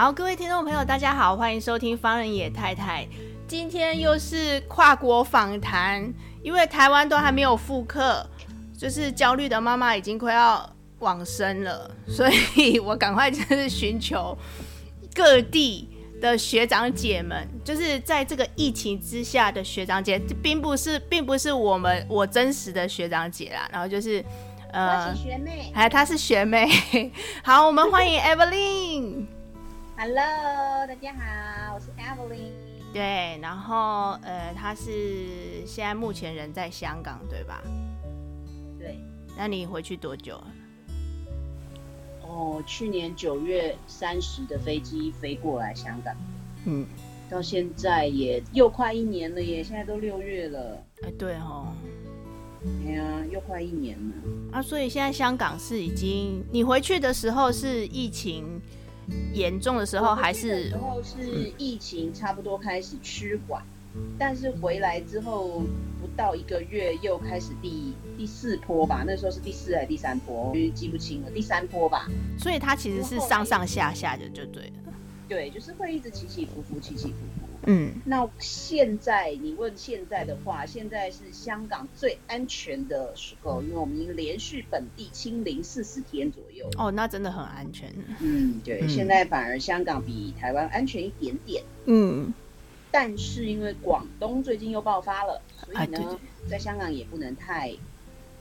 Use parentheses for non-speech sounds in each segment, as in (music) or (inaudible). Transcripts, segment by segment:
好，各位听众朋友，大家好，欢迎收听方仁野太太。今天又是跨国访谈，因为台湾都还没有复课，就是焦虑的妈妈已经快要往生了，所以我赶快就是寻求各地的学长姐们，就是在这个疫情之下的学长姐，并不是，并不是我们我真实的学长姐啦，然后就是呃，我是学妹，还有她是学妹。(laughs) 好，我们欢迎 Evelyn。Hello，大家好，我是 Evelyn。对，然后呃，他是现在目前人在香港，对吧？对。那你回去多久？哦，去年九月三十的飞机飞过来香港。嗯。到现在也又快一年了耶，现在都六月了。哎，对哦。哎呀，又快一年了。啊，所以现在香港是已经，你回去的时候是疫情严重的时候还是？时候是疫情差不多开始趋缓，嗯，但是回来之后不到一个月又开始第第四波吧？那时候是第四还是第三波？因为记不清了，第三波吧。所以它其实是上上下下的，就对了。对，就是会一直起起伏伏，起起伏伏。嗯，那现在你问现在的话，现在是香港最安全的时候，因为我们已经连续本地清零四十天左右。哦，那真的很安全。嗯，对，嗯、现在反而香港比台湾安全一点点。嗯，但是因为广东最近又爆发了，所以呢，啊、对对对，在香港也不能太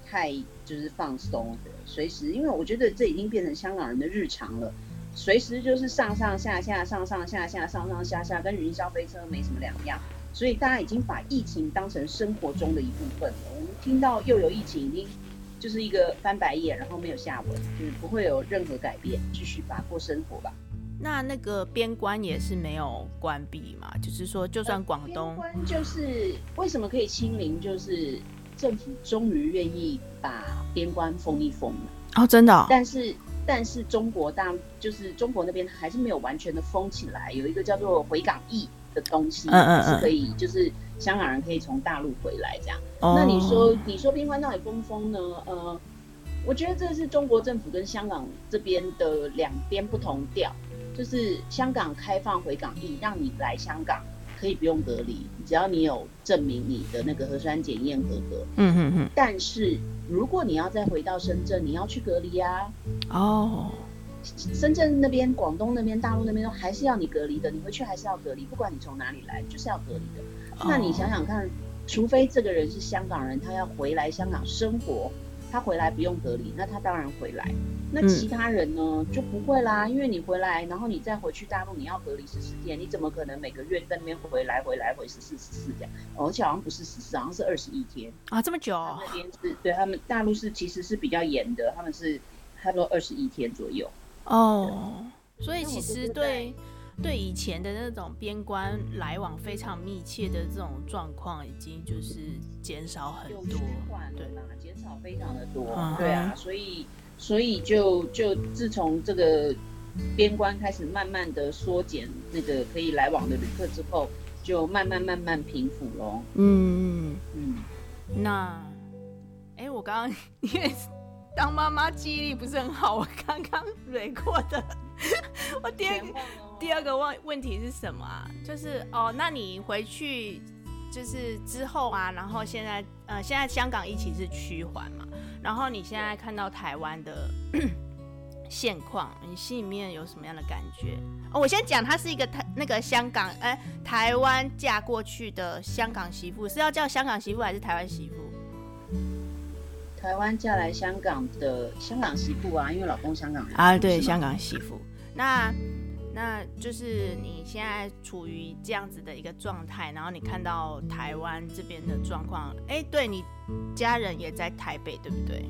太就是放松的，随时，因为我觉得这已经变成香港人的日常了。随时就是上上下下，上上下下，上上下下，跟云霄飞车没什么两样。所以大家已经把疫情当成生活中的一部分了。我们听到又有疫情，已经就是一个翻白眼，然后没有下文，就是不会有任何改变，继续吧，过生活吧。那那个边关也是没有关闭嘛？就是说，就算广东，边关就是为什么可以清零？就是政府终于愿意把边关封一封了。哦，真的哦？但是。但是中国大就是中国那边还是没有完全的封起来，有一个叫做回港易的东西，嗯嗯，是可以就是香港人可以从大陆回来这样。哦、那你说你说边关到底封不封呢？呃，我觉得这是中国政府跟香港这边的两边不同调，就是香港开放回港易，让你来香港可以不用隔离，只要你有证明你的那个核酸检验合格。嗯嗯嗯。但是如果你要再回到深圳，你要去隔离啊。哦。深圳那边、广东那边、大陆那边都还是要你隔离的，你回去还是要隔离，不管你从哪里来，就是要隔离的。Oh. 那你想想看，除非这个人是香港人，他要回来香港生活。他回来不用隔离，那他当然回来。那其他人呢、嗯、就不会啦，因为你回来，然后你再回去大陆，你要隔离十四天，你怎么可能每个月在那边回来回来回十四十四这样？而且好像不是十四，好像是二十一天啊，这么久？那边是对他们大陆是其实是比较严的，他们是差不多二十一天左右。哦，所以其实对。对以前的那种边关来往非常密切的这种状况，已经就是减少很多，对。吧？减少非常的多，嗯、对啊，所以所以就就自从这个边关开始慢慢的缩减那个可以来往的旅客之后，就慢慢慢慢平复咯。嗯嗯，那哎，我刚刚因为当妈妈记忆力不是很好，我刚刚 (laughs) 蕊过的，(laughs) 我第二个。第二个问问题是什么啊？就是哦，那你回去就是之后啊，然后现在呃，现在香港疫情是趋缓嘛，然后你现在看到台湾的 (clears throat) 现况，你心里面有什么样的感觉？哦，我先讲，她是一个台那个香港哎、呃，台湾嫁过去的香港媳妇，是要叫香港媳妇还是台湾媳妇？台湾嫁来香港的香港媳妇啊，因为老公香港人啊，对，香港媳妇那。那就是你现在处于这样子的一个状态，然后你看到台湾这边的状况，哎，对你家人也在台北，对不对？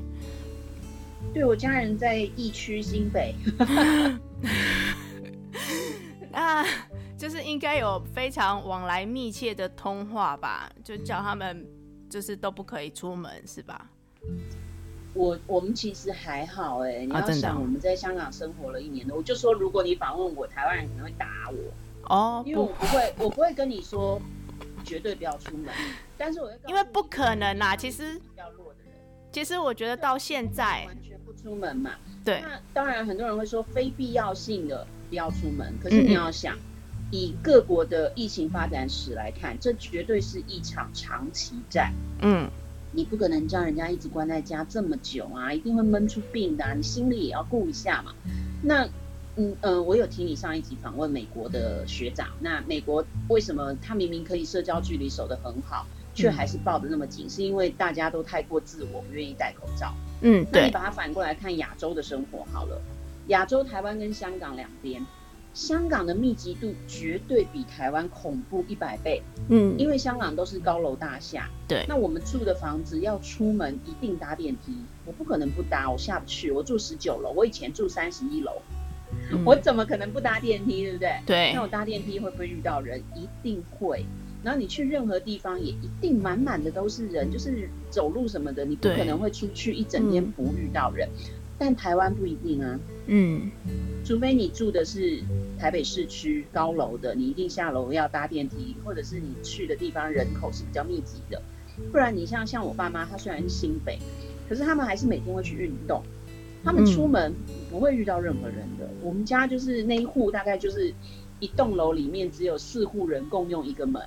对，我家人在疫区新北。(laughs) 那就是应该有非常往来密切的通话吧？就叫他们就是都不可以出门，是吧？我我们其实还好哎、欸，你要想我们在香港生活了一年多，我就说如果你访问我，台湾人可能会打我。哦，因为我不会，我不会跟你说绝对不要出门，但是我会因为不可能啦，其实比较弱的人，其实我觉得到现在完全不出门嘛，对，那当然很多人会说非必要性的不要出门，可是你要想。嗯以各国的疫情发展史来看，这绝对是一场长期战。嗯，你不可能叫人家一直关在家这么久啊，一定会闷出病的啊，你心里也要顾一下嘛。那，嗯呃，我有听你上一集访问美国的学长，那美国为什么他明明可以社交距离守得很好，却还是抱得那么紧？是因为大家都太过自我，不愿意戴口罩。嗯，对。那你把它反过来看亚洲的生活好了，亚洲台湾跟香港两边。香港的密集度绝对比台湾恐怖一百倍，嗯，因为香港都是高楼大厦，对，那我们住的房子要出门一定搭电梯，我不可能不搭，我下不去，我住十九楼，我以前住三十一楼，我怎么可能不搭电梯，对不对？对，那我搭电梯会不会遇到人？一定会，然后你去任何地方也一定满满的都是人，就是走路什么的，你不可能会出去一整天不遇到人。但台湾不一定啊，嗯，除非你住的是台北市区高楼的，你一定下楼要搭电梯，或者是你去的地方人口是比较密集的，不然你像像我爸妈，他虽然是新北，可是他们还是每天会去运动，他们出门不会遇到任何人的。嗯、我们家就是那一户大概就是一栋楼里面只有四户人共用一个门，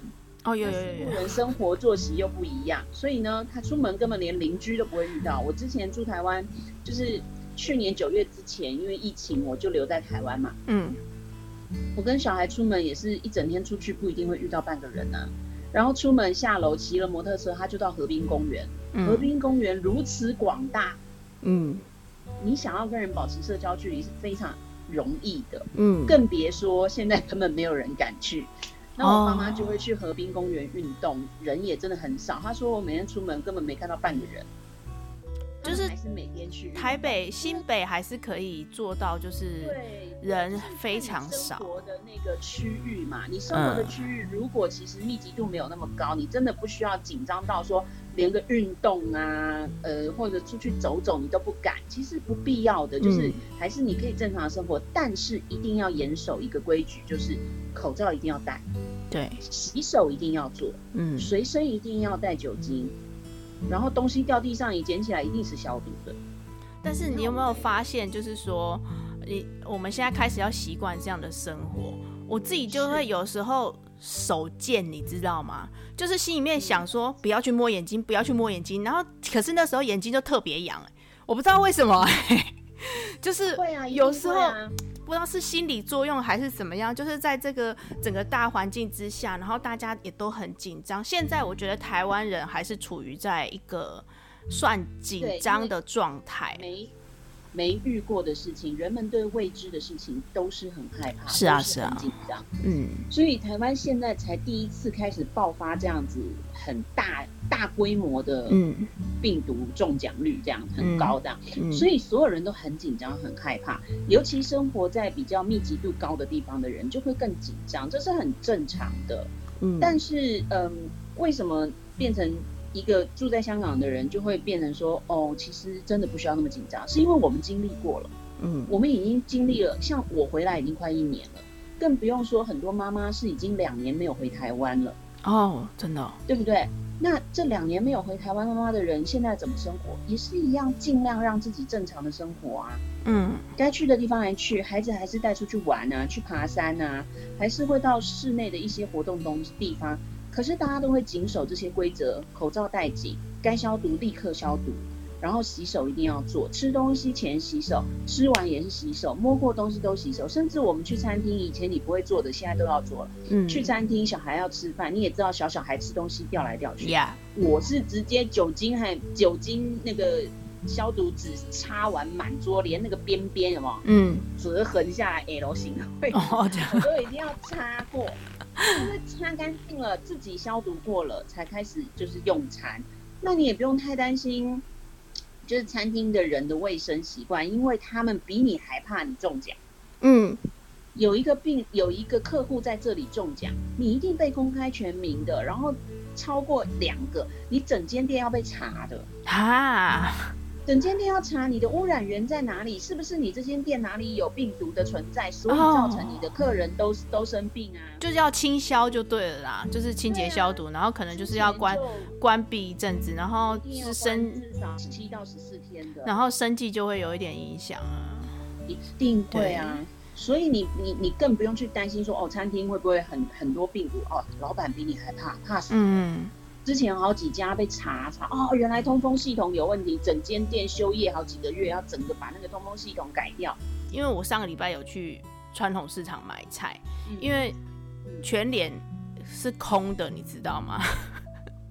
哦，有有有，四户人生活作息又不一样，所以呢，他出门根本连邻居都不会遇到。我之前住台湾就是。去年九月之前，因为疫情，我就留在台湾嘛。嗯，我跟小孩出门也是一整天出去，不一定会遇到半个人呢、啊。然后出门下楼骑了摩托车，他就到河滨公园。嗯、河滨公园如此广大，嗯，你想要跟人保持社交距离是非常容易的。嗯，更别说现在根本没有人敢去。那我妈妈就会去河滨公园运动，人也真的很少。她说我每天出门根本没看到半个人。就是还是每天去台北、新北还是可以做到，就是人非常少。生活的那个区域嘛，你生活的区域如果其实密集度没有那么高，你真的不需要紧张到说连个运动啊，呃，或者出去走走你都不敢，其实不必要的，就是还是你可以正常的生活，但是一定要严守一个规矩，就是口罩一定要戴，对，洗手一定要做，嗯，随身一定要带酒精。然后东西掉地上，你捡起来一定是消毒的。但是你有没有发现，就是说，你我们现在开始要习惯这样的生活。我自己就会有时候手贱，你知道吗？就是心里面想说不要去摸眼睛，不要去摸眼睛。然后可是那时候眼睛就特别痒，我不知道为什么，就是有时候。不知道是心理作用还是怎么样，就是在这个整个大环境之下，然后大家也都很紧张。现在我觉得台湾人还是处于在一个算紧张的状态。没没遇过的事情，人们对未知的事情都是很害怕，是啊，是啊，紧张。嗯，所以台湾现在才第一次开始爆发这样子很大大规模的病毒中奖率，这样很高的，所以所有人都很紧张，很害怕。尤其生活在比较密集度高的地方的人，就会更紧张，这是很正常的。嗯，但是嗯，为什么变成？一个住在香港的人就会变成说，哦，其实真的不需要那么紧张，是因为我们经历过了，嗯，我们已经经历了，像我回来已经快一年了，更不用说很多妈妈是已经两年没有回台湾了，哦，真的，对不对？那这两年没有回台湾妈妈的人，现在怎么生活？也是一样，尽量让自己正常的生活啊，嗯，该去的地方还去，孩子还是带出去玩啊，去爬山啊，还是会到室内的一些活动东地方。可是大家都会谨守这些规则，口罩戴紧，该消毒立刻消毒，然后洗手一定要做，吃东西前洗手，吃完也是洗手，摸过东西都洗手，甚至我们去餐厅，以前你不会做的，现在都要做了。嗯，去餐厅小孩要吃饭，你也知道小小孩吃东西掉来掉去。Yeah. 我是直接酒精和酒精那个消毒纸擦完满桌，连那个边边有没有？嗯，折痕下来 L 型的位置，我都一定要擦过。就是擦干净了，自己消毒过了，才开始就是用餐。那你也不用太担心，就是餐厅的人的卫生习惯，因为他们比你还怕你中奖。嗯，有一个病，有一个客户在这里中奖，你一定被公开全名的，然后超过两个，你整间店要被查的啊。整间店要查你的污染源在哪里，是不是你这间店哪里有病毒的存在，所以造成你的客人都、oh, 都生病啊？就是要清消就对了啦，就是清洁消毒、啊，然后可能就是要关关闭一阵子，然后是生至少七到十四天的，然后生计就会有一点影响啊，一定会啊。所以你你你更不用去担心说哦，餐厅会不会很很多病毒哦，老板比你还怕怕死。嗯。之前好几家被查查哦，原来通风系统有问题，整间店休业好几个月，要整个把那个通风系统改掉。因为我上个礼拜有去传统市场买菜，嗯、因为全脸是空的，你知道吗？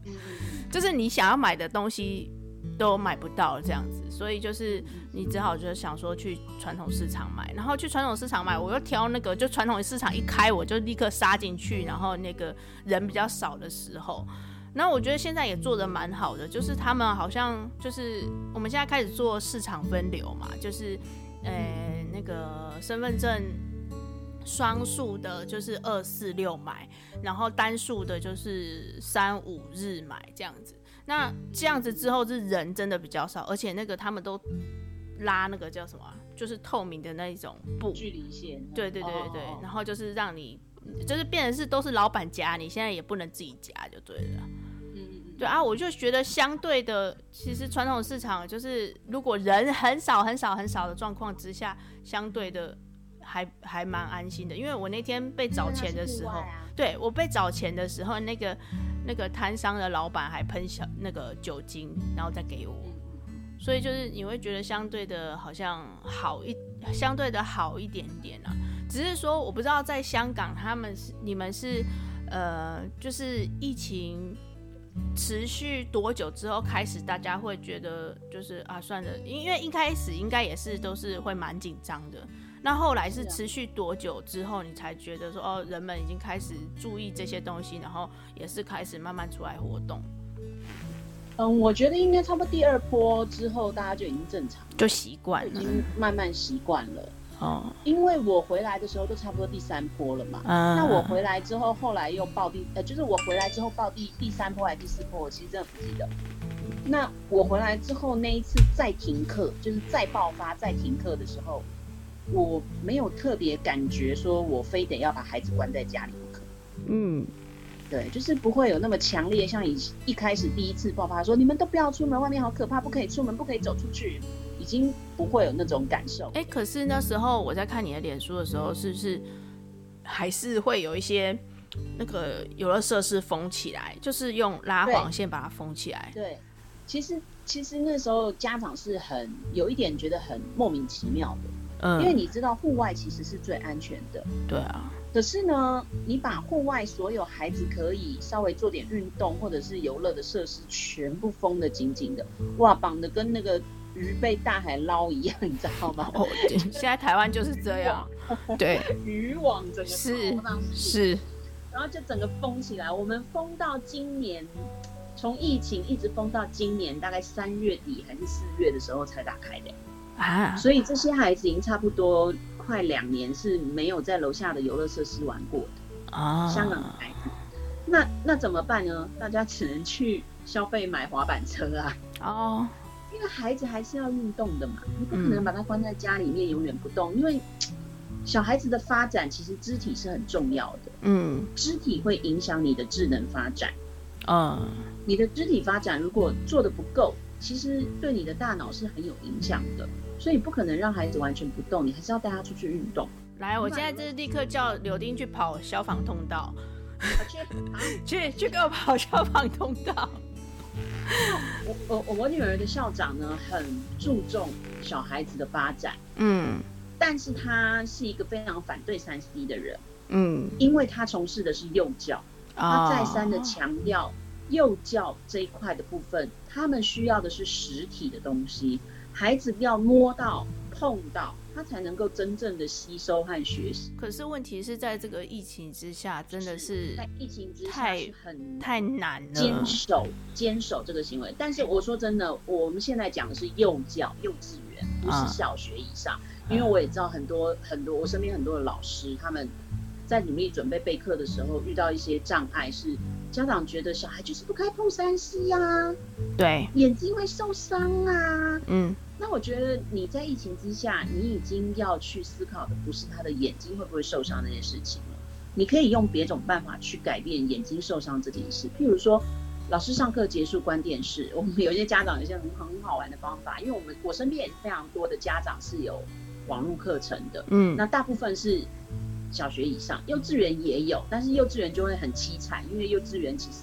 嗯、(laughs) 就是你想要买的东西都买不到这样子，所以就是你只好就是想说去传统市场买，然后去传统市场买，我又挑那个就传统市场一开我就立刻杀进去，然后那个人比较少的时候。那我觉得现在也做的蛮好的，就是他们好像就是我们现在开始做市场分流嘛，就是呃那个身份证双数的，就是二四六买，然后单数的就是三五日买这样子。那这样子之后是人真的比较少，而且那个他们都拉那个叫什么，就是透明的那一种布距离线。对对对对对，然后就是让你。就是变成是都是老板夹，你现在也不能自己夹就对了。嗯嗯对啊，我就觉得相对的，其实传统市场就是如果人很少很少很少的状况之下，相对的还还蛮安心的。因为我那天被找钱的时候，对我被找钱的时候，那个那个摊商的老板还喷小那个酒精，然后再给我。所以就是你会觉得相对的好像好一相对的好一点点啊。只是说，我不知道在香港，他们是你们是，呃，就是疫情持续多久之后开始，大家会觉得就是啊，算了，因为一开始应该也是都是会蛮紧张的。那后来是持续多久之后，你才觉得说哦，人们已经开始注意这些东西，然后也是开始慢慢出来活动。嗯，我觉得应该差不多第二波之后，大家就已经正常，就习惯了，已经慢慢习惯了。哦，因为我回来的时候都差不多第三波了嘛。嗯。那我回来之后，后来又报第，呃，就是我回来之后报第第三波还是第四波，我其实真的不记得。那我回来之后那一次再停课，就是再爆发再停课的时候，我没有特别感觉说我非得要把孩子关在家里不可。嗯，对，就是不会有那么强烈，像以一开始第一次爆发说你们都不要出门，外面好可怕，不可以出门，不可以走出去。已经不会有那种感受。哎、欸，可是那时候我在看你的脸书的时候，是不是还是会有一些那个游乐设施封起来，就是用拉黄线把它封起来？对，对，其实其实那时候家长是很有一点觉得很莫名其妙的，嗯，因为你知道户外其实是最安全的。对啊。可是呢，你把户外所有孩子可以稍微做点运动或者是游乐的设施全部封得紧紧的，哇，绑得跟那个。鱼被大海捞一样，你知道吗？哦，现在台湾就是这样，对，渔网整个是是，然后就整个封起来。我们封到今年，从疫情一直封到今年，大概三月底还是四月的时候才打开的啊。所以这些孩子已经差不多快两年是没有在楼下的游乐设施玩过的啊。香港的孩子，那那怎么办呢？大家只能去消费买滑板车啊。哦。因为孩子还是要运动的嘛，你不可能把他关在家里面永远不动。嗯。因为小孩子的发展其实肢体是很重要的，嗯，肢体会影响你的智能发展。嗯，你的肢体发展如果做的不够，其实对你的大脑是很有影响的。所以不可能让孩子完全不动，你还是要带他出去运动。来，我现在就是立刻叫柳丁去跑消防通道，去 (laughs) 去去给我跑消防通道。我我我女儿的校长呢，很注重小孩子的发展，嗯，但是他是一个非常反对三 C 的人，嗯，因为他从事的是幼教，他再三的强调幼教这一块的部分，他们需要的是实体的东西，孩子要摸到碰到。他才能够真正的吸收和学习。可是问题是在这个疫情之下，真的是在疫情之下太很太难了坚守坚守这个行为。但是我说真的，我们现在讲的是幼教幼稚园，不是小学以上。因为我也知道很多很多，我身边很多的老师他们在努力准备备课的时候，遇到一些障碍，是家长觉得小孩就是不该碰三 C 呀，对，眼睛会受伤啊。嗯，那我觉得你在疫情之下，你已经要去思考的不是他的眼睛会不会受伤那件事情了，你可以用别种办法去改变眼睛受伤这件事，譬如说。老师上课结束关电视，我们有些家长有些很很好玩的方法，因为我们我身边也是非常多的家长是有网络课程的，嗯，那大部分是小学以上，幼稚园也有，但是幼稚园就会很凄惨，因为幼稚园其实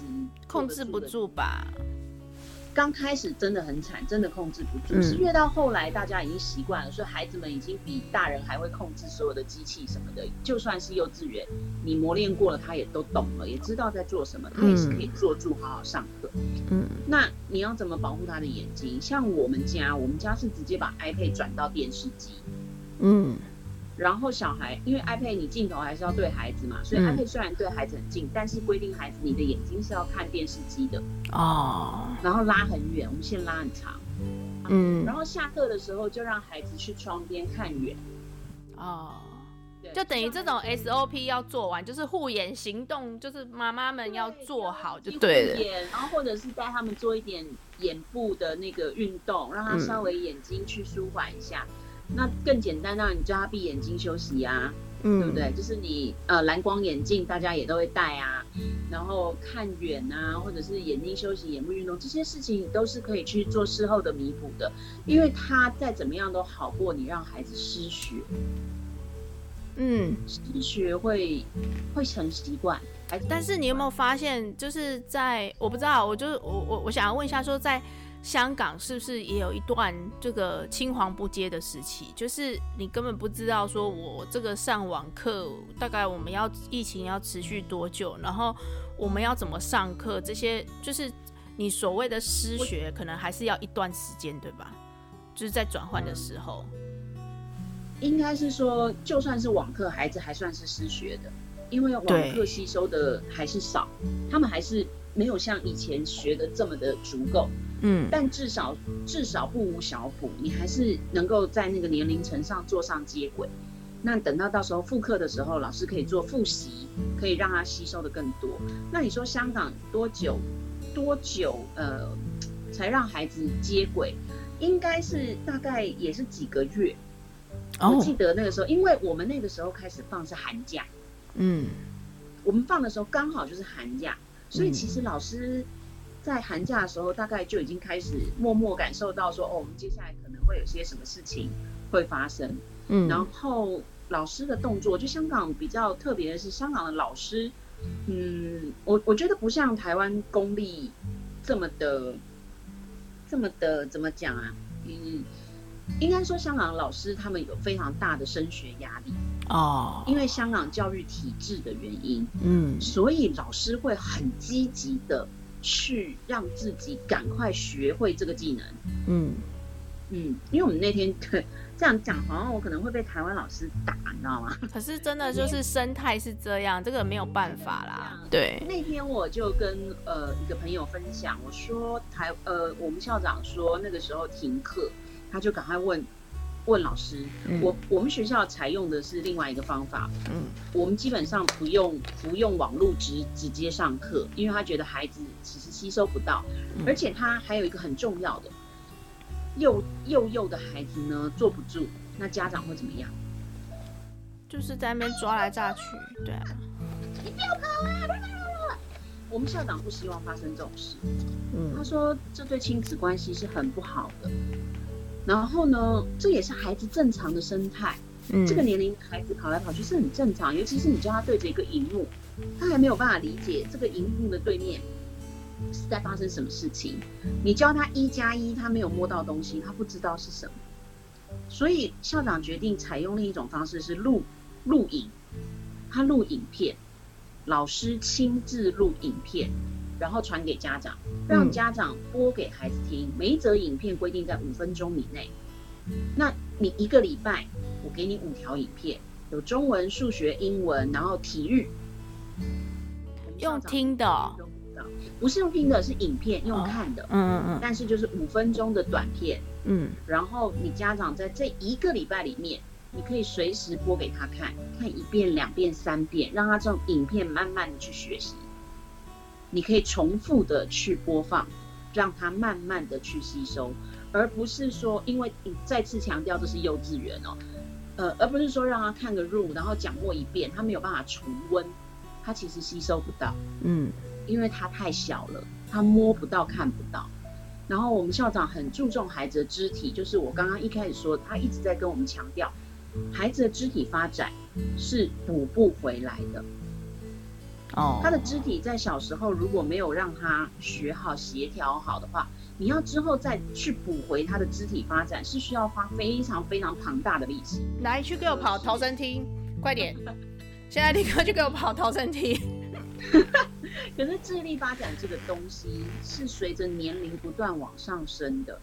控制不住吧。刚开始真的很惨，真的控制不住。嗯、是越到后来，大家已经习惯了，所以孩子们已经比大人还会控制所有的机器什么的。就算是幼稚园，你磨练过了，他也都懂了，也知道在做什么，他也是可以坐住好好上课。嗯，那你要怎么保护他的眼睛？像我们家，我们家是直接把 iPad 转到电视机。嗯。然后小孩，因为 iPad 你镜头还是要对孩子嘛，所以 iPad 虽然对孩子很近，嗯、但是规定孩子你的眼睛是要看电视机的哦。然后拉很远，我们线拉很长。嗯。然后下课的时候就让孩子去窗边看远。哦。对。就等于这种 SOP 要做完，就是护眼行动，就是妈妈们要做好就对了。护眼，然后或者是带他们做一点眼部的那个运动，让他稍微眼睛去舒缓一下。嗯那更简单，让你叫他闭眼睛休息啊，嗯，对不对？就是你呃蓝光眼镜，大家也都会戴啊，然后看远啊，或者是眼睛休息、眼部运动，这些事情都是可以去做事后的弥补的，因为他再怎么样都好过你让孩子失学，嗯，失学会会成习惯。但是你有没有发现，就是在我不知道，我就我我我想要问一下，说在。香港是不是也有一段这个青黄不接的时期？就是你根本不知道说，我这个上网课大概我们要疫情要持续多久，然后我们要怎么上课？这些就是你所谓的失学，可能还是要一段时间，对吧？就是在转换的时候，应该是说，就算是网课，孩子还算是失学的，因为网课吸收的还是少，他们还是没有像以前学的这么的足够。嗯，但至少至少不无小补，你还是能够在那个年龄层上做上接轨。那等到到时候复课的时候，老师可以做复习，可以让他吸收的更多。那你说香港多久多久呃才让孩子接轨？应该是大概也是几个月。哦，我记得那个时候，因为我们那个时候开始放是寒假，嗯，我们放的时候刚好就是寒假，所以其实老师。在寒假的时候，大概就已经开始默默感受到说，哦，我们接下来可能会有些什么事情会发生。嗯，然后老师的动作，就香港比较特别的是，香港的老师，嗯，我我觉得不像台湾公立这么的，这么的怎么讲啊？嗯，应该说香港老师他们有非常大的升学压力哦，因为香港教育体制的原因，嗯，所以老师会很积极的。去让自己赶快学会这个技能，嗯嗯，因为我们那天 (laughs) 这样讲，好像我可能会被台湾老师打，你知道吗？可是真的就是生态是这样，这个没有办法啦。对，那天我就跟呃一个朋友分享，我说台呃我们校长说那个时候停课，他就赶快问。问老师，嗯、我我们学校采用的是另外一个方法，嗯，我们基本上不用不用网络直直接上课，因为他觉得孩子其实吸收不到，嗯、而且他还有一个很重要的，幼幼幼的孩子呢坐不住，那家长会怎么样？就是在那边抓来抓去，对啊，你不要跑啊！我们校长不希望发生这种事，嗯，他说这对亲子关系是很不好的。然后呢，这也是孩子正常的生态。嗯，这个年龄孩子跑来跑去是很正常，尤其是你叫他对着一个荧幕，他还没有办法理解这个荧幕的对面是在发生什么事情。你教他一加一，他没有摸到东西，他不知道是什么。所以校长决定采用另一种方式，是录录影，他录影片，老师亲自录影片。然后传给家长，让家长播给孩子听。每一则影片规定在五分钟以内。那你一个礼拜，我给你五条影片，有中文、数学、英文，然后体育。用听的。不是用听的，是影片用看的。嗯嗯嗯。但是就是五分钟的短片。嗯。然后你家长在这一个礼拜里面，你可以随时播给他看，看一遍、两遍、三遍，让他这种影片慢慢的去学习。你可以重复的去播放，让他慢慢的去吸收，而不是说，因为你再次强调这是幼稚园哦，呃，而不是说让他看个入，然后讲过一遍，他没有办法重温，他其实吸收不到，嗯，因为他太小了，他摸不到、看不到。然后我们校长很注重孩子的肢体，就是我刚刚一开始说，他一直在跟我们强调，孩子的肢体发展是补不回来的。哦，他的肢体在小时候如果没有让他学好协调好的话，你要之后再去补回他的肢体发展，是需要花非常非常庞大的力气。来，去给我跑逃生梯，快点！现在立刻去给我跑逃生梯。(laughs) 可是智力发展这个东西是随着年龄不断往上升的，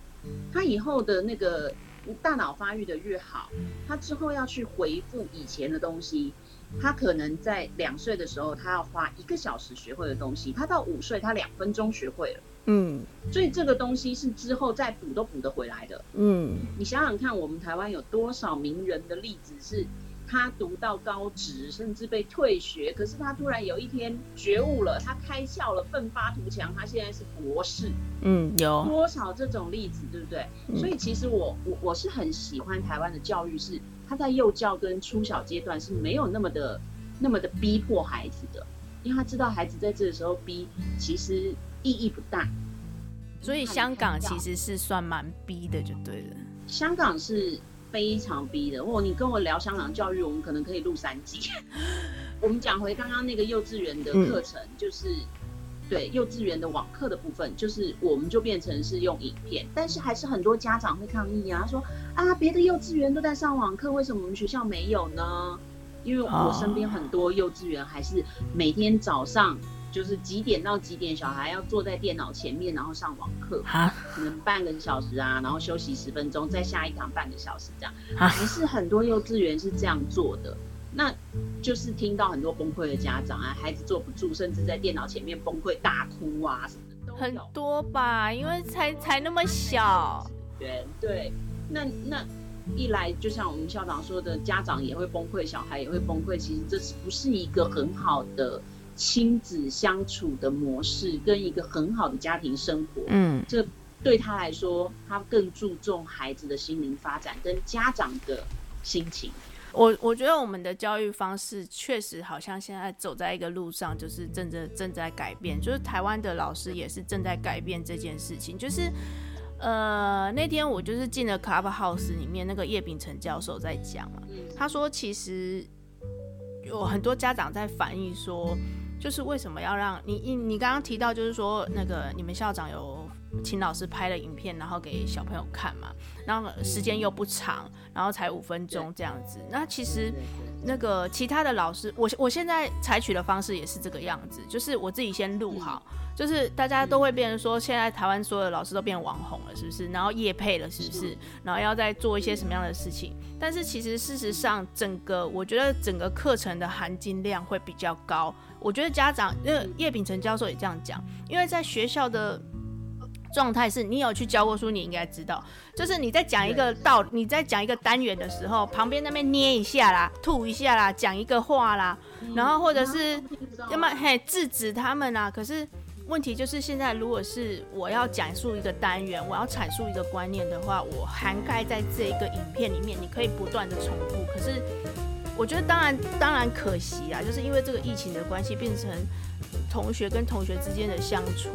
他以后的那个大脑发育的越好，他之后要去回复以前的东西。他可能在两岁的时候，他要花一个小时学会的东西，他到五岁，他两分钟学会了。嗯，所以这个东西是之后再补都补得回来的。嗯，你想想看，我们台湾有多少名人的例子是，他读到高职，甚至被退学，可是他突然有一天觉悟了，他开窍了，奋发图强，他现在是博士。嗯，有多少这种例子，对不对？嗯，所以其实我我我是很喜欢台湾的教育是。他在幼教跟初小阶段是没有那么的、那么的逼迫孩子的，因为他知道孩子在这个时候逼，其实意义不大。所以香港其实是算蛮逼的，就对了。香港是非常逼的。哦，你跟我聊香港教育，我们可能可以录三集。(laughs) 我们讲回刚刚那个幼稚园的课程，就是。对幼稚园的网课的部分，就是我们就变成是用影片，但是还是很多家长会抗议啊，说啊，别的幼稚园都在上网课，为什么我们学校没有呢？因为我身边很多幼稚园还是每天早上就是几点到几点，小孩要坐在电脑前面，然后上网课，可能半个小时啊，然后休息十分钟，再下一堂半个小时这样，还是很多幼稚园是这样做的。那就是听到很多崩溃的家长啊，孩子坐不住，甚至在电脑前面崩溃大哭啊什么的都很多吧，因为才才那么小。对对，那那一来，就像我们校长说的，家长也会崩溃，小孩也会崩溃。其实这是不是一个很好的亲子相处的模式，跟一个很好的家庭生活？嗯，这对他来说，他更注重孩子的心灵发展跟家长的心情。我我觉得我们的教育方式确实好像现在走在一个路上，就是正在正在改变，就是台湾的老师也是正在改变这件事情。就是呃那天我就是进了 Clubhouse 里面，那个叶秉成教授在讲嘛，他说其实有很多家长在反映说，就是为什么要让你你你刚刚提到就是说那个你们校长有。请老师拍了影片，然后给小朋友看嘛，然后时间又不长，然后才五分钟这样子。那其实那个其他的老师，我我现在采取的方式也是这个样子，就是我自己先录好，就是大家都会变成说，现在台湾所有的老师都变网红了，是不是？然后业配了，是不是？然后要再做一些什么样的事情？但是其实事实上，整个我觉得整个课程的含金量会比较高。我觉得家长，那个叶秉成教授也这样讲，因为在学校的。状态是你有去教过书，你应该知道，就是你在讲一个道，你在讲一个单元的时候，旁边那边捏一下啦，吐一下啦，讲一个话啦，然后或者是要么嘿制止他们啦。可是问题就是现在，如果是我要讲述一个单元，我要阐述一个观念的话，我涵盖在这一个影片里面，你可以不断的重复。可是我觉得当然当然可惜啊，就是因为这个疫情的关系，变成同学跟同学之间的相处。